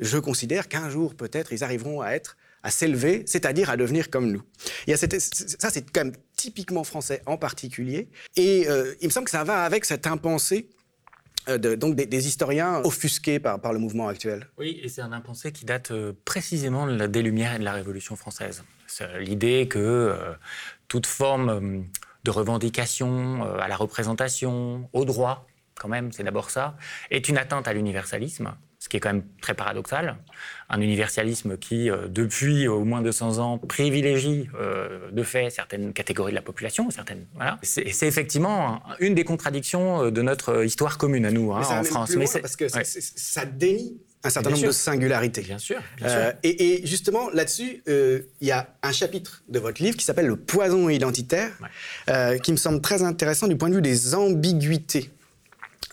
je considère qu'un jour peut-être ils arriveront à être à s'élever, c'est-à-dire à devenir comme nous. Il y ça, c'est quand même typiquement français en particulier. Et il me semble que ça va avec cette impensée euh, donc des, historiens offusqués par, par, le mouvement actuel. Oui, et c'est un impensé qui date euh, précisément des Lumières et de la Révolution française. L'idée que euh, toute forme de revendication à la représentation, au droit, quand même, c'est d'abord ça, est une atteinte à l'universalisme ce qui est quand même très paradoxal. Un universalisme qui, euh, depuis au moins 200 ans, privilégie euh, de fait certaines catégories de la population. Certaines, voilà. C'est effectivement une des contradictions euh, de notre histoire commune à nous, hein, en France. Mais parce que ça dénie un certain nombre de singularités. Bien sûr. et, justement, là-dessus, il y a un chapitre de votre livre qui s'appelle Le poison identitaire, qui me semble très intéressant du point de vue des ambiguïtés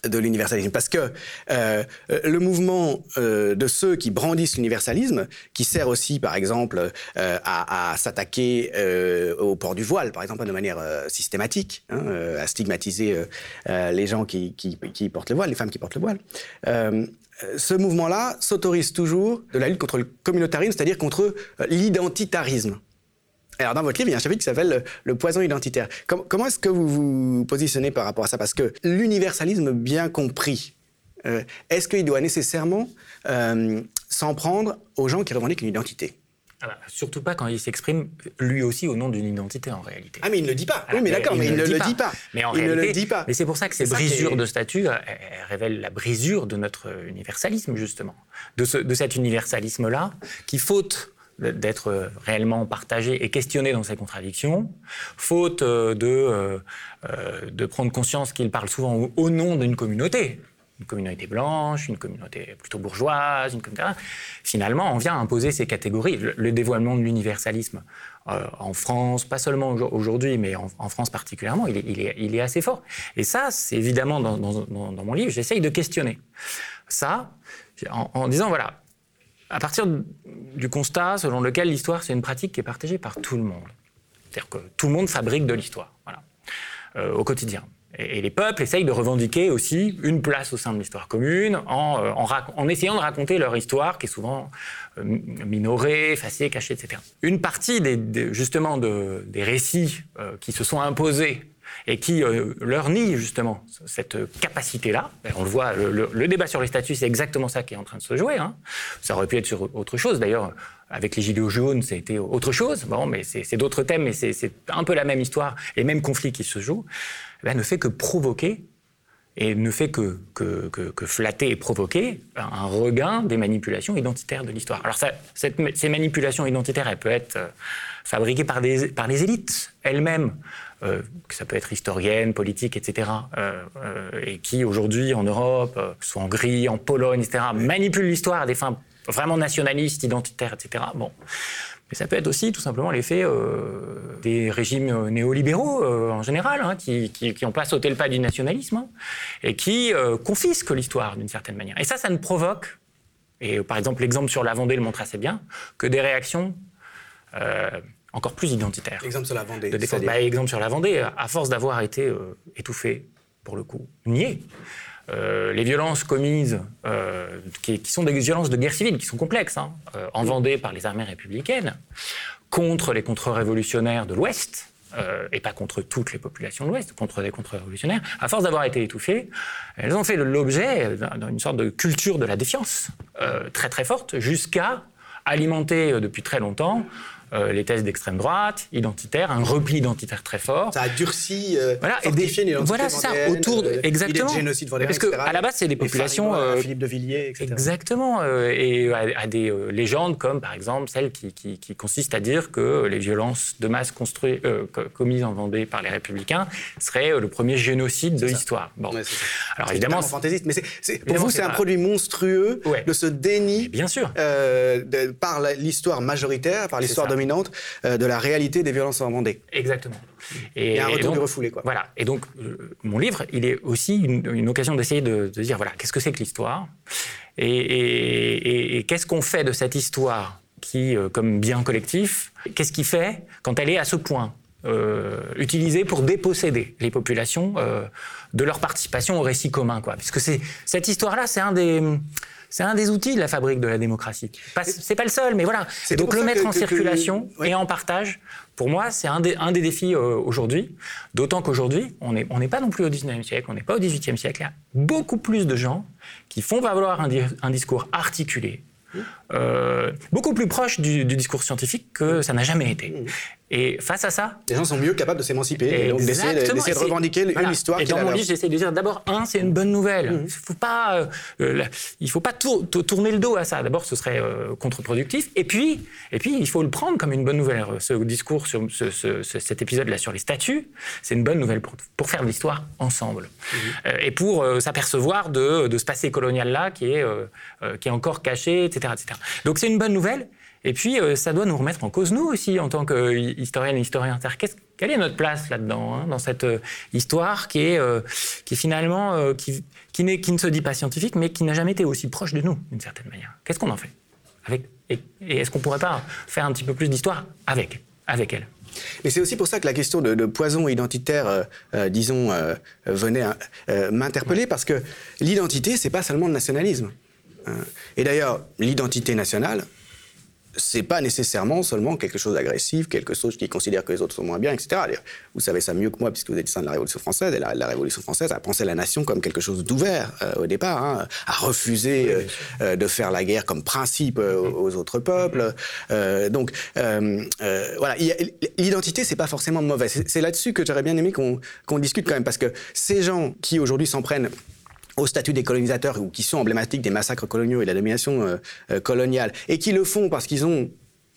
de l'universalisme. Parce que euh, le mouvement euh, de ceux qui brandissent l'universalisme, qui sert aussi, par exemple, euh, à, s'attaquer au port du voile, par exemple, de manière systématique, hein, à stigmatiser les gens qui, qui, portent le voile, les femmes qui portent le voile. ce mouvement-là s'autorise toujours de la lutte contre le communautarisme, c'est-à-dire contre l'identitarisme. Alors, dans votre livre, il y a un chapitre qui s'appelle le, poison identitaire. comment est-ce que vous vous positionnez par rapport à ça? Parce que l'universalisme bien compris, euh, est-ce qu'il doit nécessairement euh, s'en prendre aux gens qui revendiquent une identité? Ah bah, surtout pas quand il s'exprime lui aussi au nom d'une identité en réalité. Ah mais il ne le dit pas. oui mais d'accord, mais, il, ne le dit pas. Mais en il réalité, ne le dit pas. Mais c'est pour ça que ces brisures de statut révèlent la brisure de notre universalisme justement, de, ce, de cet universalisme là qui faute d'être réellement partagé et questionné dans ses contradictions, faute euh, de, euh, euh, de prendre conscience qu'il parle souvent au, nom d'une communauté, une communauté blanche, une communauté plutôt bourgeoise, une communauté... Finalement, on vient imposer ces catégories. Le, dévoilement de l'universalisme en France, pas seulement aujourd'hui, mais en, France particulièrement, il est, assez fort. Et ça, c'est évidemment dans, mon livre, j'essaye de questionner ça en disant, voilà, à partir du constat selon lequel l'histoire, c'est une pratique qui est partagée par tout le monde. C'est-à-dire que tout le monde fabrique de l'histoire, voilà, euh, au quotidien. Et, les peuples essayent de revendiquer aussi une place au sein de l'histoire commune en, euh, essayant de raconter leur histoire, qui est souvent euh, minorée, effacée, cachée, etc. Une partie des, justement de, des récits qui se sont imposés et qui euh, leur nie justement cette capacité-là. On le voit, le, débat sur les statuts, c'est exactement ça qui est en train de se jouer. Hein. Ça aurait pu être sur autre chose. D'ailleurs, avec les Gilets jaunes, ça a été autre chose. Bon, mais c'est d'autres thèmes, mais c'est un peu la même histoire et même conflit qui se joue. Eh ben, ne fait que provoquer et ne fait que, que, que, flatter et provoquer un regain des manipulations identitaires de l'histoire. Alors cette, ces manipulations identitaires, elles peuvent être euh, fabriquées par, des, par les élites elles-mêmes, euh, ça peut être historiennes, politiques, etc., euh, et qui aujourd'hui en Europe, soit en Hongrie, en Pologne, etc., manipulent l'histoire à des fins vraiment nationalistes, identitaires, etc. Bon. Mais ça peut être aussi tout simplement l'effet euh, des régimes néolibéraux euh, en général, hein, qui n'ont pas sauté le pas du nationalisme hein, et qui euh, confisquent l'histoire d'une certaine manière. Et ça, ça ne provoque, et par exemple l'exemple sur la Vendée le montre assez bien, que des réactions encore plus identitaires. Exemple sur la Vendée. De bah, exemple sur la Vendée, à force d'avoir été étouffé, pour le coup, nié, euh, les violences commises, euh, qui, sont des violences de guerre civile, qui sont complexes, hein, euh, en Vendée par les armées républicaines, contre les contre-révolutionnaires de l'Ouest, et pas contre toutes les populations de l'Ouest, contre des contre-révolutionnaires, à force d'avoir été étouffées, elles ont fait l'objet d'une sorte de culture de la défiance très très forte, jusqu'à alimenter depuis très longtemps euh, les thèses d'extrême droite, identitaire, un repli identitaire très fort. Ça a durci, euh, voilà, et des, voilà ça autour de, euh, exactement. génocide Parce que à la base c'est des populations euh, Philippe de Villiers, etc. Exactement, et à, des légendes comme par exemple celle qui, qui, qui, consiste à dire que les violences de masse construites, commises en Vendée par les républicains seraient le premier génocide de l'histoire. Bon, alors évidemment, fantaisiste, mais c'est, pour vous c'est un produit monstrueux de ce déni, bien sûr, de, par l'histoire majoritaire, par l'histoire de euh, de la réalité des violences en Vendée. Exactement. Et, un retour du refoulé, quoi. Voilà. Et donc, euh, mon livre, il est aussi une, occasion d'essayer de, dire, voilà, qu'est-ce que c'est que l'histoire? Et, qu'est-ce qu'on fait de cette histoire qui, euh, comme bien collectif, qu'est-ce qui fait quand elle est à ce point utilisée pour déposséder les populations de leur participation au récit commun, quoi? Puisque c'est cette histoire-là, c'est un des c'est un des outils de la fabrique de la démocratie. C'est pas le seul, mais voilà. Donc le mettre en circulation et en partage, pour moi, c'est un des, un des défis euh, aujourd'hui. D'autant qu'aujourd'hui, on n'est on pas non plus au 19e siècle, on n'est pas au 18e siècle. Il y a beaucoup plus de gens qui font valoir un, un discours articulé, euh, beaucoup plus proche du, du, discours scientifique que ça n'a jamais été. Et face à ça. Les gens sont mieux capables de s'émanciper et d'essayer de revendiquer une histoire. Et dans mon livre, j'essaie de dire d'abord, un, c'est une bonne nouvelle. Mhm. Il ne faut pas, euh, euh, il faut pas tourner le dos à ça. D'abord, ce serait euh, contre-productif. Et puis, et puis, il faut le prendre comme une bonne nouvelle. Ce discours sur ce, cet épisode-là sur les statuts, c'est une bonne nouvelle pour, pour faire de l'histoire ensemble. Mhm. et pour s'apercevoir de, de, ce passé colonial-là qui, est qui est encore caché, etc. etc. Donc, c'est une bonne nouvelle. Et puis, euh, ça doit nous remettre en cause, nous aussi, en tant qu'historiennes et historiens. Quelle est notre place là-dedans, hein, dans cette euh, histoire qui est, euh, qui finalement, qui, qui, qui, ne se dit pas scientifique, mais qui n'a jamais été aussi proche de nous, d'une certaine manière Qu'est-ce qu'on en fait Et, est-ce qu'on pourrait pas faire un petit peu plus d'histoire avec, avec elle? Mais c'est aussi pour ça que la question de, poison identitaire, disons, venait m'interpeller, parce que l'identité, c'est pas seulement le nationalisme. Hein. Et d'ailleurs, l'identité nationale, c'est pas nécessairement seulement quelque chose d'agressif, quelque chose qui considère que les autres sont moins bien, etc. Vous savez ça mieux que moi puisque vous êtes sein de la Révolution française. Et la, Révolution française a pensé la nation comme quelque chose d'ouvert euh, au départ, hein, a refusé euh, euh, de faire la guerre comme principe aux autres peuples. donc voilà, l'identité c'est pas forcément mauvais. C'est là-dessus que j'aurais bien aimé qu'on discute quand même parce que ces gens qui aujourd'hui s'en prennent au statut des colonisateurs ou qui sont emblématiques des massacres coloniaux et de la domination euh, euh, coloniale, et qui le font parce qu'ils ont,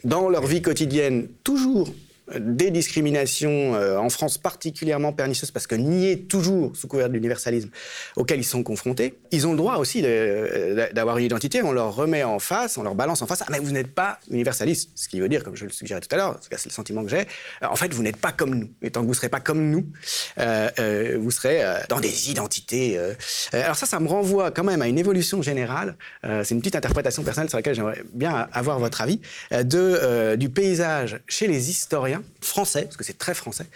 dans leur vie quotidienne, toujours des discriminations euh, en France particulièrement pernicieuses parce que nier toujours sous couvert de l'universalisme auquel ils sont confrontés, ils ont le droit aussi d'avoir une identité. On leur remet en face, on leur balance en face ah mais vous n'êtes pas universaliste, ce qui veut dire, comme je le suggérais tout à l'heure, c'est le sentiment que j'ai. Euh, en fait, vous n'êtes pas comme nous. Et tant que vous serez pas comme nous, euh, vous serez dans des identités. alors ça, ça me renvoie quand même à une évolution générale. c'est une petite interprétation personnelle sur laquelle j'aimerais bien avoir votre avis de du paysage chez les historiens français, parce que c'est très français,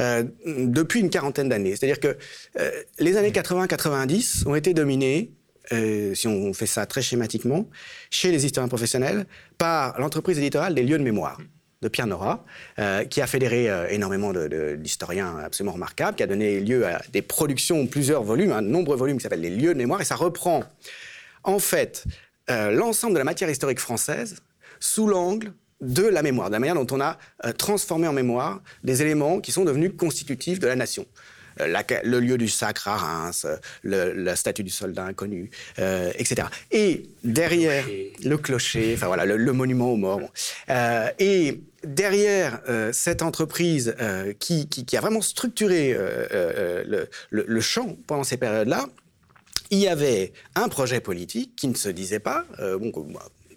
euh, depuis une quarantaine d'années. C'est-à-dire que euh, les années 80-90 ont été dominées, euh, si on fait ça très schématiquement, chez les historiens professionnels, par l'entreprise éditoriale des lieux de mémoire. de Pierre Nora, qui a fédéré énormément d'historiens absolument remarquables, qui a donné lieu à des productions, plusieurs volumes, un nombreux volumes qui s'appellent Les lieux de mémoire, et ça reprend en fait l'ensemble de la matière historique française sous l'angle de la mémoire, de la manière dont on a transformé en mémoire des éléments qui sont devenus constitutifs de la nation. Euh, le lieu du sacre à Reims, la statue du soldat inconnu, euh, etc. Et derrière le clocher, enfin voilà, le, monument aux morts. Euh, et derrière cette entreprise qui, a vraiment structuré le, le, champ pendant ces périodes-là, il y avait un projet politique qui ne se disait pas, bon,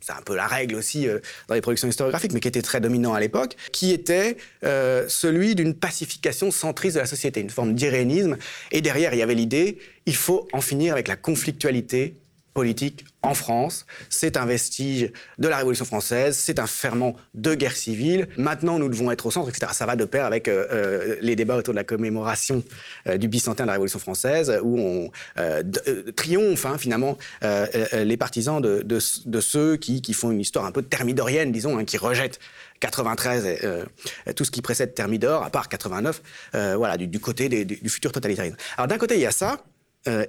c'est un peu la règle aussi euh, dans les productions historiographiques, mais qui était très dominant à l'époque, qui était euh, celui d'une pacification centriste de la société, une forme d'irénisme. Et derrière, il y avait l'idée, il faut en finir avec la conflictualité politique en France. C'est un vestige de la Révolution française, c'est un ferment de guerre civile. Maintenant, nous devons être au centre, etc. Ça va de pair avec euh, euh, les débats autour de la commémoration euh, du bicentenaire de la Révolution française, où on triomphe hein, finalement les partisans de, ceux qui, font une histoire un peu thermidorienne, disons, hein, qui rejettent 93 et tout ce qui précède Thermidor, à part 89, voilà, du côté du futur totalitarisme. Alors d'un côté, il y a ça,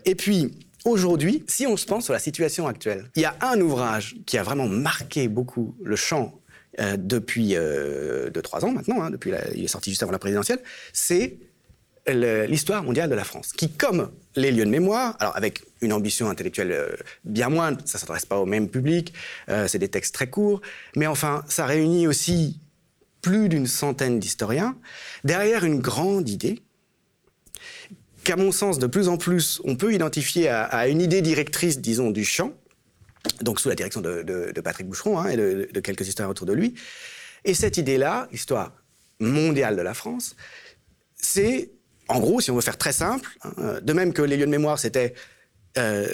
et puis Aujourd'hui, si on se pense sur la situation actuelle, il y a un ouvrage qui a vraiment marqué beaucoup le champ euh, depuis euh, deux, trois ans maintenant, hein, depuis il est sorti juste avant la présidentielle, c'est l'histoire mondiale de la France, qui, comme les lieux de mémoire, alors avec une ambition intellectuelle euh, bien moindre, ça ne s'adresse pas au même public, euh, c'est des textes très courts, mais enfin, ça réunit aussi plus d'une centaine d'historiens derrière une grande idée qu'à mon sens, de plus en plus, on peut identifier à, une idée directrice, disons, du champ, donc sous la direction de, Patrick Boucheron hein, et de, quelques historiens autour de lui. Et cette idée-là, histoire mondiale de la France, c'est, en gros, si on veut faire très simple, hein, de même que les lieux de mémoire, c'était... Euh,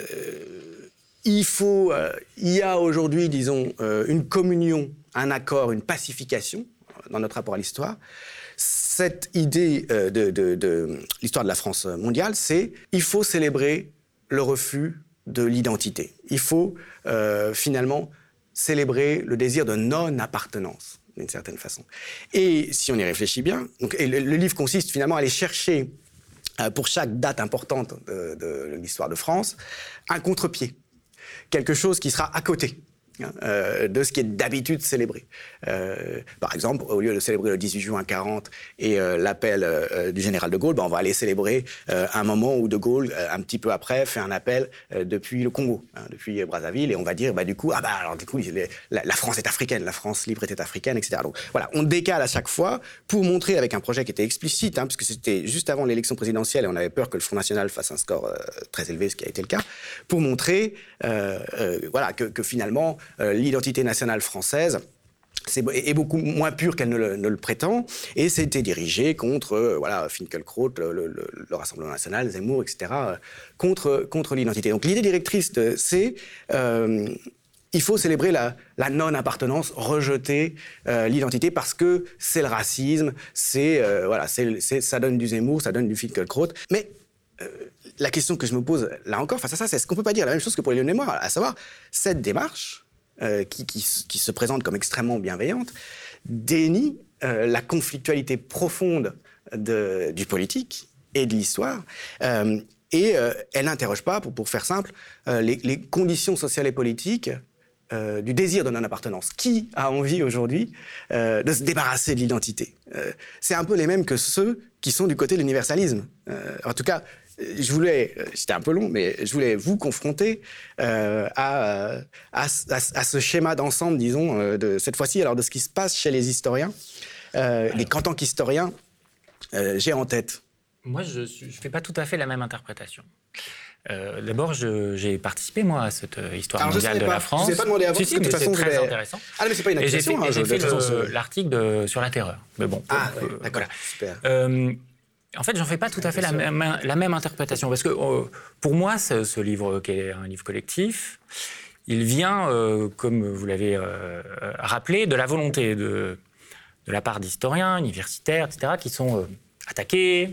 il faut, euh, il y a aujourd'hui, disons, euh, une communion, un accord, une pacification dans notre rapport à l'histoire cette idée euh, de, l'histoire de la France mondiale, c'est il faut célébrer le refus de l'identité. Il faut euh, finalement célébrer le désir de non-appartenance, d'une certaine façon. Et si on y réfléchit bien, donc, le, livre consiste finalement à aller chercher, euh, pour chaque date importante de l'histoire de France, un contre-pied, quelque chose qui sera à côté. Hein, euh, de ce qui est d'habitude célébré. Euh, par exemple, au lieu de célébrer le 18 juin 40 et euh, l'appel du général de Gaulle, ben, on va aller célébrer un moment où de Gaulle, un petit peu après, fait un appel depuis le Congo, hein, depuis Brazzaville, et on va dire, bah, du coup, ah bah alors du coup, la, France est africaine, la France libre était africaine, etc. Donc voilà, on décale à chaque fois pour montrer avec un projet qui était explicite, hein, puisque c'était juste avant l'élection présidentielle et on avait peur que le Front National fasse un score très élevé, ce qui a été le cas, pour montrer, voilà, que, finalement euh, l'identité nationale française est beaucoup moins pure qu'elle ne, le, prétend, et c'était dirigé contre euh, voilà Finkielkraut, le, Rassemblement national, Zemmour, etc., euh, contre, contre l'identité. Donc l'idée directrice, c'est il faut célébrer la, non-appartenance, rejeter l'identité parce que c'est le racisme, c'est voilà, ça donne du Zemmour, ça donne du Finkielkraut. Mais la question que je me pose là encore face à ça, c'est est-ce qu'on peut pas dire la même chose que pour les mémoire, à savoir cette démarche euh, qui, se présente comme extrêmement bienveillante, dénie euh, la conflictualité profonde du politique et de l'histoire. Euh, et elle n'interroge pas, pour, faire simple, les, conditions sociales et politiques du désir de non-appartenance. Qui a envie aujourd'hui de se débarrasser de l'identité? C'est un peu les mêmes que ceux qui sont du côté de l'universalisme. en tout cas, je voulais, c'était un peu long, mais je voulais vous confronter euh, à, à, ce schéma d'ensemble, disons, euh, de cette fois-ci, alors de ce qui se passe chez les historiens. Euh, et qu'en tant qu'historien, euh, j'ai en tête. Moi, je ne fais pas tout à fait la même interprétation. D'abord, j'ai participé, moi, à cette histoire mondiale de la France. Je ne pas demandé avant, si, que c'est très intéressant. Ah, mais c'est pas une accusation. J'ai fait, hein, l'article sur la terreur. Mais bon. Ah, d'accord, super. En fait, j'en fais pas tout à fait la même, la même, interprétation. Parce que euh, pour moi, ce, livre, qui est un livre collectif, il vient, euh, comme vous l'avez euh, rappelé, de la volonté de, de la part d'historiens, universitaires, etc., qui sont attaqués,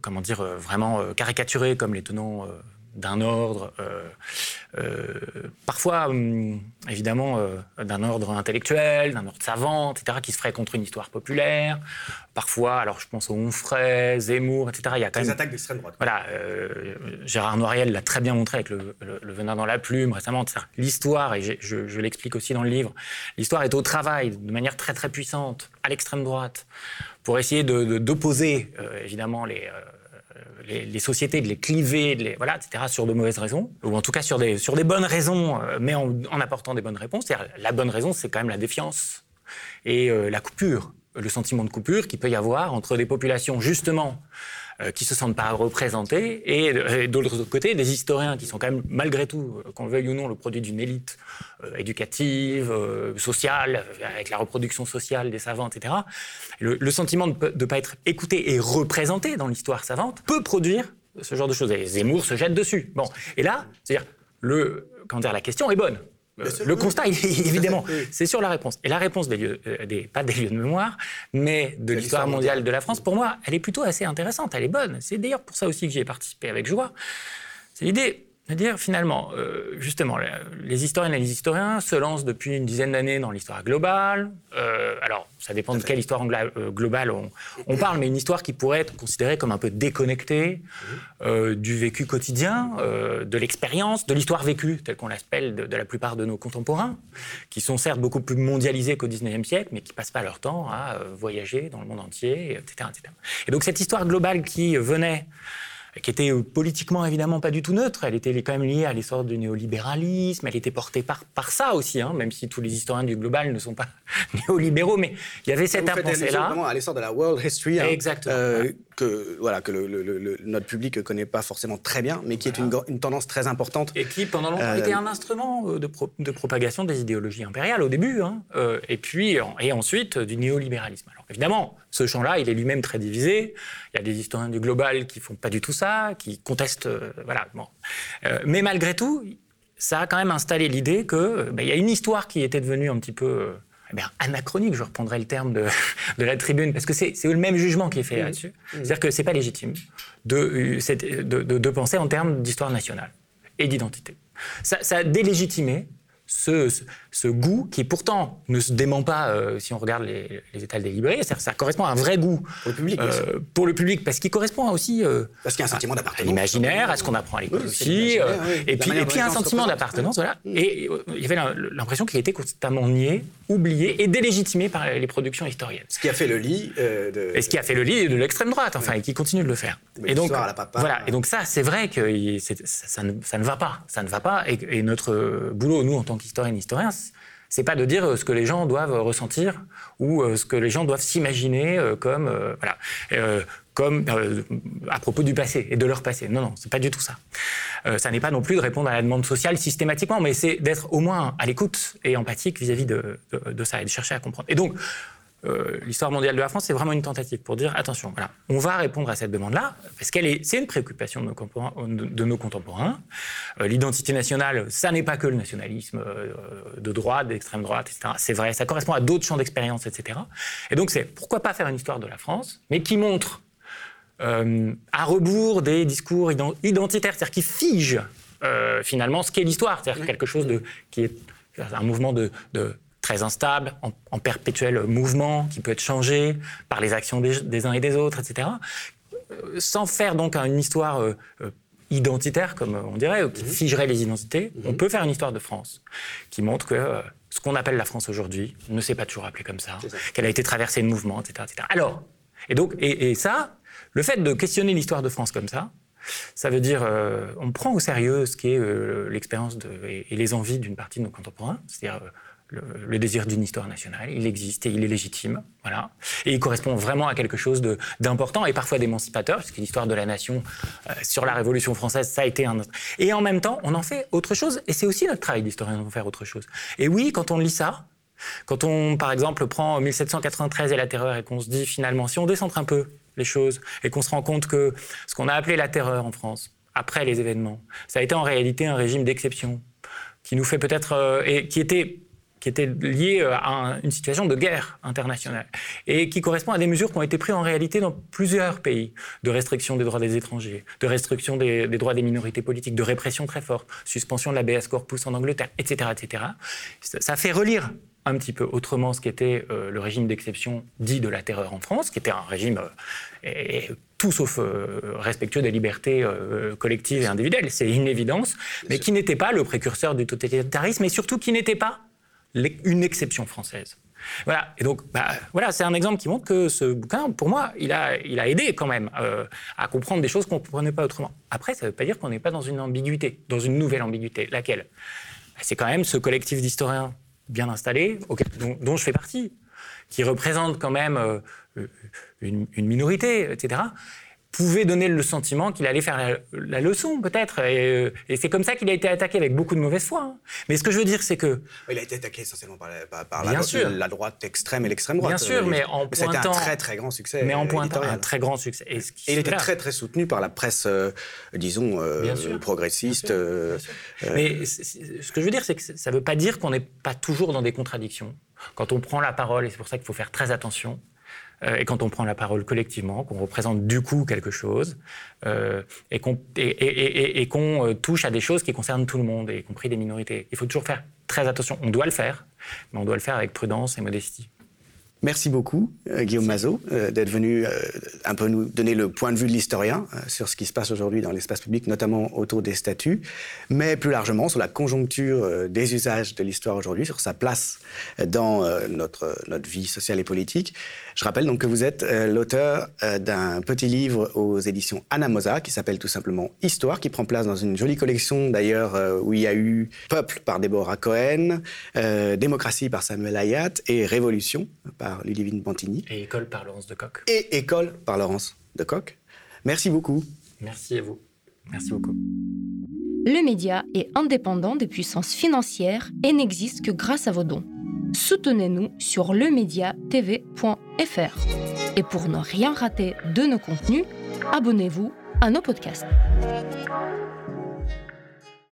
comment dire, vraiment caricaturés comme les tenants d'un ordre, euh, euh, parfois hum, évidemment euh, d'un ordre intellectuel, d'un ordre savant, etc., qui se ferait contre une histoire populaire. Parfois, alors je pense aux Onfray, Zemmour, etc. Il y a quand même des attaques d'extrême droite. Voilà, Gérard Noiriel l'a très bien montré avec le, Venin dans la plume récemment. L'histoire, et je, l'explique aussi dans le livre, l'histoire est au travail de manière très très puissante à l'extrême droite pour essayer d'opposer évidemment les les, sociétés, de les cliver, voilà, etc., sur de mauvaises raisons, ou en tout cas sur des, sur des bonnes raisons, euh, mais en, apportant des bonnes réponses. La bonne raison, c'est quand même la défiance et euh, la coupure, le sentiment de coupure qu'il peut y avoir entre des populations, justement, qui se sentent pas représentés, et, de l'autre côté, des historiens qui sont quand même, malgré tout, euh, qu'on le veuille ou non, le produit d'une élite euh, éducative, sociale, avec la reproduction sociale des savants, etc. Le, sentiment de ne pas être écouté et représenté dans l'histoire savante peut produire ce genre de choses. Et Zemmour se jette dessus. Bon, et là, c'est-à-dire, le, comment dire, la question est bonne. Euh, le constat, évidemment, c'est sur la réponse. Et la réponse des lieux, euh, des, pas des lieux de mémoire, mais de l'histoire mondiale de la France, pour moi, elle est plutôt assez intéressante, elle est bonne. C'est d'ailleurs pour ça aussi que j'y ai participé avec joie. C'est l'idée c'est-à-dire, finalement, euh, justement, les historiennes et les historiens se lancent depuis une dizaine d'années dans l'histoire globale. Euh, alors, ça dépend de quelle histoire euh, globale on, parle, mais une histoire qui pourrait être considérée comme un peu déconnectée du vécu quotidien, de l'expérience, de l'histoire vécue, telle qu'on l'appelle de, la plupart de nos contemporains, qui sont certes beaucoup plus mondialisés qu'au XIXe siècle, mais qui passent pas leur temps à voyager dans le monde entier, etc., etc. Et donc, cette histoire globale qui venait qui était euh, politiquement évidemment pas du tout neutre. Elle était quand même liée à l'essor du néolibéralisme. Elle était portée par, par ça aussi, hein, même si tous les historiens du global ne sont pas néolibéraux. Mais il y avait cette pensée-là. à l'essor de la world history. Hein, Exactement. Euh, que, voilà, que le, notre public ne connaît pas forcément très bien, mais qui est une, une, tendance très importante. Et qui, pendant longtemps, était euh, un instrument de, de, propagation des idéologies impériales au début, hein, et puis et ensuite du néolibéralisme. Alors évidemment, ce champ-là, il est lui-même très divisé. Il y a des historiens du global qui font pas du tout ça, qui contestent, euh, voilà. Bon. Euh, mais malgré tout, ça a quand même installé l'idée que euh, ben, il y a une histoire qui était devenue un petit peu eh anachronique, je reprendrai le terme de, de la tribune, parce que c'est le même jugement qui est fait mmh. là-dessus. Mmh. C'est-à-dire que c'est pas légitime de, de, de, penser en termes d'histoire nationale et d'identité. Ça, ça a délégitimé ce, goût qui pourtant ne se dément pas euh, si on regarde les, les étals délibérés. Ça correspond à un vrai goût pour le public, euh, pour le public parce qu'il correspond aussi euh, parce qu'il y a un sentiment d'appartenance, à l'imaginaire, à ce qu'on apprend à l'école aussi, et puis et puis un sentiment d'appartenance, voilà. Mm. Et il y avait l'impression qu'il était constamment nié, oublié et délégitimé par les productions historiennes. Ce qui a fait le lit de... et ce qui a fait le lit de l'extrême droite, enfin, et qui continue de le faire. et donc voilà. Et donc ça, c'est vrai que ça, ça, ne, ça, ne, va pas, ça ne va pas, et, et notre boulot, nous en tant qu'historiens, historiens, c'est pas de dire euh, ce que les gens doivent ressentir ou euh, ce que les gens doivent s'imaginer euh, comme voilà comme à propos du passé et de leur passé. Non, non, c'est pas du tout ça. ça n'est pas non plus de répondre à la demande sociale systématiquement, mais c'est d'être au moins à l'écoute et empathique vis-à-vis de, de, ça et de chercher à comprendre. Et donc, euh, l'histoire mondiale de la France, c'est vraiment une tentative pour dire attention, voilà, on va répondre à cette demande-là parce qu'elle est, c'est une préoccupation de nos, contemporains. Euh, l'identité nationale, ça n'est pas que le nationalisme euh, de droite, d'extrême droite, etc. C'est vrai, ça correspond à d'autres champs d'expérience, etc. Et donc, c'est pourquoi pas faire une histoire de la France, mais qui montre à rebours des discours identitaires, c'est-à-dire qui fige finalement ce qu'est l'histoire, c'est-à-dire quelque chose de qui est un mouvement de très instable, en, perpétuel mouvement, qui peut être changé par les actions des, uns et des autres, etc. Euh, sans faire donc une histoire euh, euh, identitaire, comme on dirait, qui mhm. figerait les identités, mhm. on peut faire une histoire de France qui montre que ce qu'on appelle la France aujourd'hui ne s'est pas toujours appelé comme ça, qu'elle a été traversée de mouvements, etc., etc. Alors, et donc, et, ça, le fait de questionner l'histoire de France comme ça, ça veut dire, on prend au sérieux ce qui est l'expérience et, et, les envies d'une partie de nos contemporains, c'est-à-dire le, désir d'une histoire nationale. Il existe et il est légitime. Voilà. Et il correspond vraiment à quelque chose d'important et parfois d'émancipateur, puisque l'histoire de la nation euh, sur la Révolution française, ça a été un autre. Et en même temps, on en fait autre chose. Et c'est aussi notre travail d'historien d'en faire autre chose. Et oui, quand on lit ça, quand on, par exemple, prend 1793 et la terreur et qu'on se dit finalement, si on décentre un peu les choses et qu'on se rend compte que ce qu'on a appelé la terreur en France, après les événements, ça a été en réalité un régime d'exception qui nous fait peut-être, euh, et qui était qui était liée euh, à une situation de guerre internationale et qui correspond à des mesures qui ont été prises en réalité dans plusieurs pays, de restriction des droits des étrangers, de restriction des, droits des minorités politiques, de répression très forte, suspension de la BS corpus en Angleterre, etc., etc. Ça, fait relire un petit peu autrement ce qu'était euh, le régime d'exception dit de la terreur en France, qui était un régime euh, tout sauf respectueux des libertés collectives et individuelles, c'est une évidence, mais qui n'était pas le précurseur du totalitarisme et surtout qui n'était pas une exception française. Voilà. Et donc, bah, voilà, c'est un exemple qui montre que ce bouquin, pour moi, il a, il a aidé quand même euh, à comprendre des choses qu'on ne comprenait pas autrement. Après, ça ne veut pas dire qu'on n'est pas dans une ambiguïté, dans une nouvelle ambiguïté. Laquelle? Bah, C'est quand même ce collectif d'historiens bien installés, dont, je fais partie, qui représente quand même euh, une, une, minorité, etc pouvait donner le sentiment qu'il allait faire la, leçon, peut-être. Euh, et, c'est comme ça qu'il a été attaqué avec beaucoup de mauvaise foi. Hein. Mais ce que je veux dire, c'est que... Il a été attaqué essentiellement par, la, la, droite extrême et l'extrême droite. Bien sûr, mais en pointant... C'était un très, très grand succès. Mais en pointant un très grand succès. Et, il était très, très soutenu par la presse, euh, disons, euh, progressiste. Mais ce que je veux dire, c'est que ça ne veut pas dire qu'on n'est pas toujours dans des contradictions. Quand on prend la parole, et c'est pour ça qu'il faut faire très attention, euh, et quand on prend la parole collectivement, qu'on représente du coup quelque chose, euh, et qu'on euh, touche à des choses qui concernent tout le monde, y compris des minorités. Il faut toujours faire très attention. On doit le faire, mais on doit le faire avec prudence et modestie. Merci beaucoup, euh, Guillaume Mazot, euh, d'être venu euh, un peu nous donner le point de vue de l'historien sur ce qui se passe aujourd'hui dans l'espace public, notamment autour des statuts, mais plus largement sur la conjoncture des usages de l'histoire aujourd'hui, sur sa place dans notre, notre vie sociale et politique. Je rappelle donc que vous êtes l'auteur d'un petit livre aux éditions Anamosa qui s'appelle tout simplement Histoire, qui prend place dans une jolie collection d'ailleurs où il y a eu Peuple par Déborah Cohen, Démocratie par Samuel Hayat et Révolution par par Ludivine Bantigny. Et École par Laurence de Coq. Et École par Laurence de Coq. Merci beaucoup. Merci à vous. Merci beaucoup. Le média est indépendant des puissances financières et n'existe que grâce à vos dons. Soutenez-nous sur lemediatv.fr. Et pour ne rien rater de nos contenus, abonnez-vous à nos podcasts.